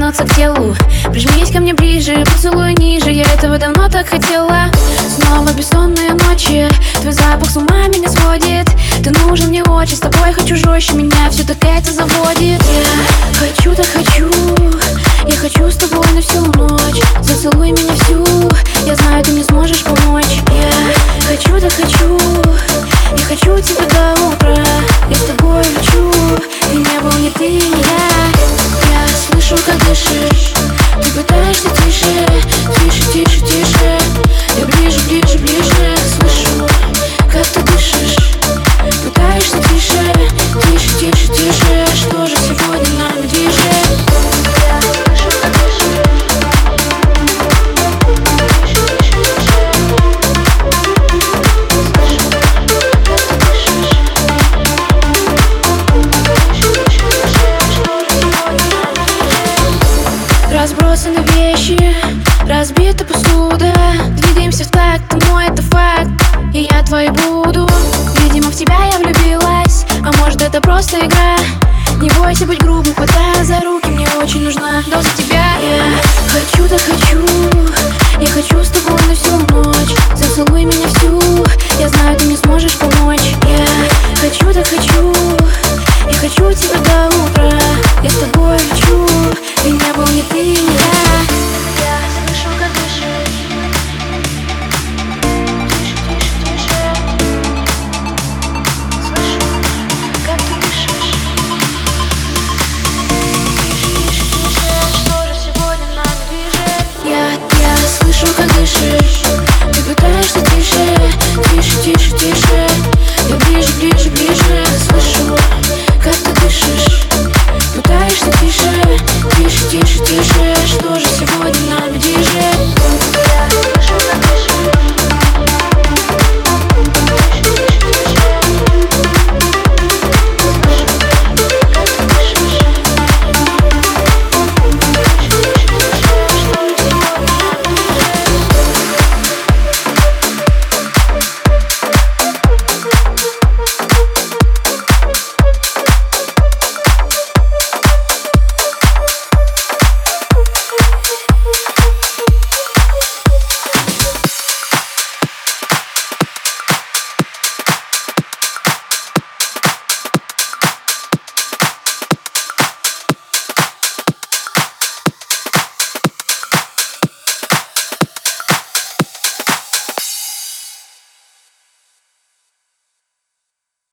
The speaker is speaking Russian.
тянутся к телу. Прижмись ко мне ближе, поцелуй ниже. Я этого давно так хотела. Снова бессонные ночи. Твой запах с ума меня сводит. Ты нужен мне очень, с тобой хочу жестче. Меня все так это заводит. Я хочу, так хочу. Я хочу с тобой на всю ночь. Зацелуй меня разбита посуда. Двигаемся в такт, ты мой, это факт. И я твой буду. Видимо, в тебя я влюбилась. А может, это просто игра? Не бойся быть грубым, хватай за руки Мне очень нужна доза тебя. Я хочу, так хочу wish.